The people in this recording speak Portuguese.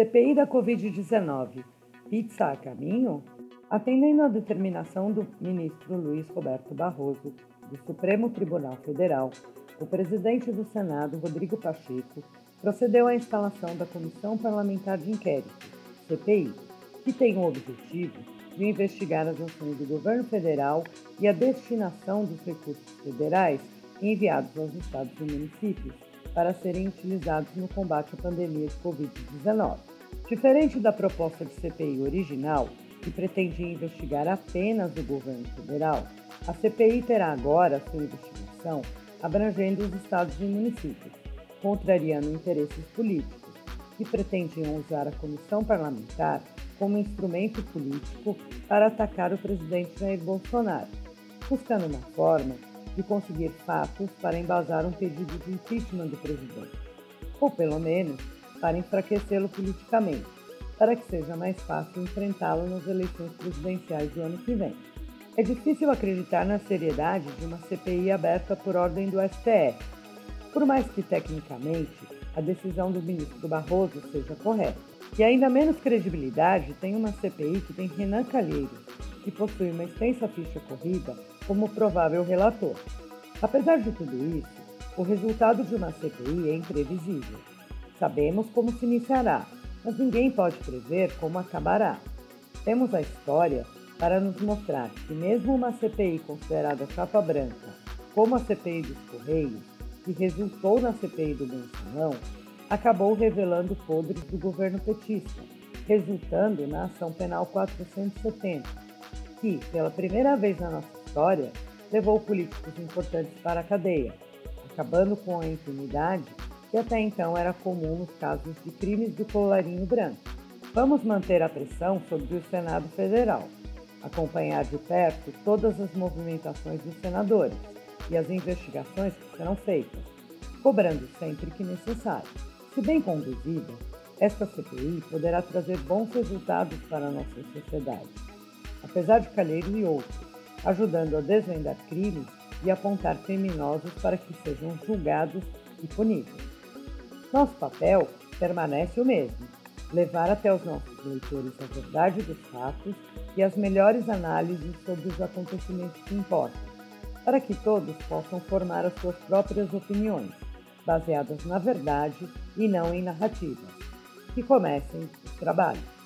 CPI da Covid-19. Pizza a caminho? Atendendo à determinação do ministro Luiz Roberto Barroso, do Supremo Tribunal Federal, o presidente do Senado, Rodrigo Pacheco, procedeu à instalação da Comissão Parlamentar de Inquérito, CPI, que tem o objetivo de investigar as ações do governo federal e a destinação dos recursos federais enviados aos estados e municípios para serem utilizados no combate à pandemia de Covid-19. Diferente da proposta de CPI original, que pretendia investigar apenas o governo federal, a CPI terá agora sua investigação abrangendo os estados e municípios, contrariando interesses políticos que pretendiam usar a comissão parlamentar como instrumento político para atacar o presidente Jair Bolsonaro, buscando uma forma de conseguir fatos para embasar um pedido de impeachment do presidente, ou pelo menos para enfraquecê-lo politicamente, para que seja mais fácil enfrentá-lo nas eleições presidenciais do ano que vem. É difícil acreditar na seriedade de uma CPI aberta por ordem do STF, por mais que tecnicamente a decisão do ministro Barroso seja correta. E ainda menos credibilidade tem uma CPI que tem Renan Calheiros, que possui uma extensa ficha corrida como provável relator. Apesar de tudo isso, o resultado de uma CPI é imprevisível. Sabemos como se iniciará, mas ninguém pode prever como acabará. Temos a história para nos mostrar que, mesmo uma CPI considerada chapa branca, como a CPI dos Correios, que resultou na CPI do Mensalão, acabou revelando podres do governo petista, resultando na Ação Penal 470, que, pela primeira vez na nossa história, levou políticos importantes para a cadeia, acabando com a impunidade que até então era comum nos casos de crimes do colarinho branco. Vamos manter a pressão sobre o Senado Federal, acompanhar de perto todas as movimentações dos senadores e as investigações que serão feitas, cobrando sempre que necessário. Se bem conduzida, esta CPI poderá trazer bons resultados para a nossa sociedade, apesar de Calheiro e outros, ajudando a desvendar crimes e apontar criminosos para que sejam julgados e punidos. Nosso papel permanece o mesmo: levar até os nossos leitores a verdade dos fatos e as melhores análises sobre os acontecimentos que importam, para que todos possam formar as suas próprias opiniões, baseadas na verdade e não em narrativas. Que comecem os trabalhos.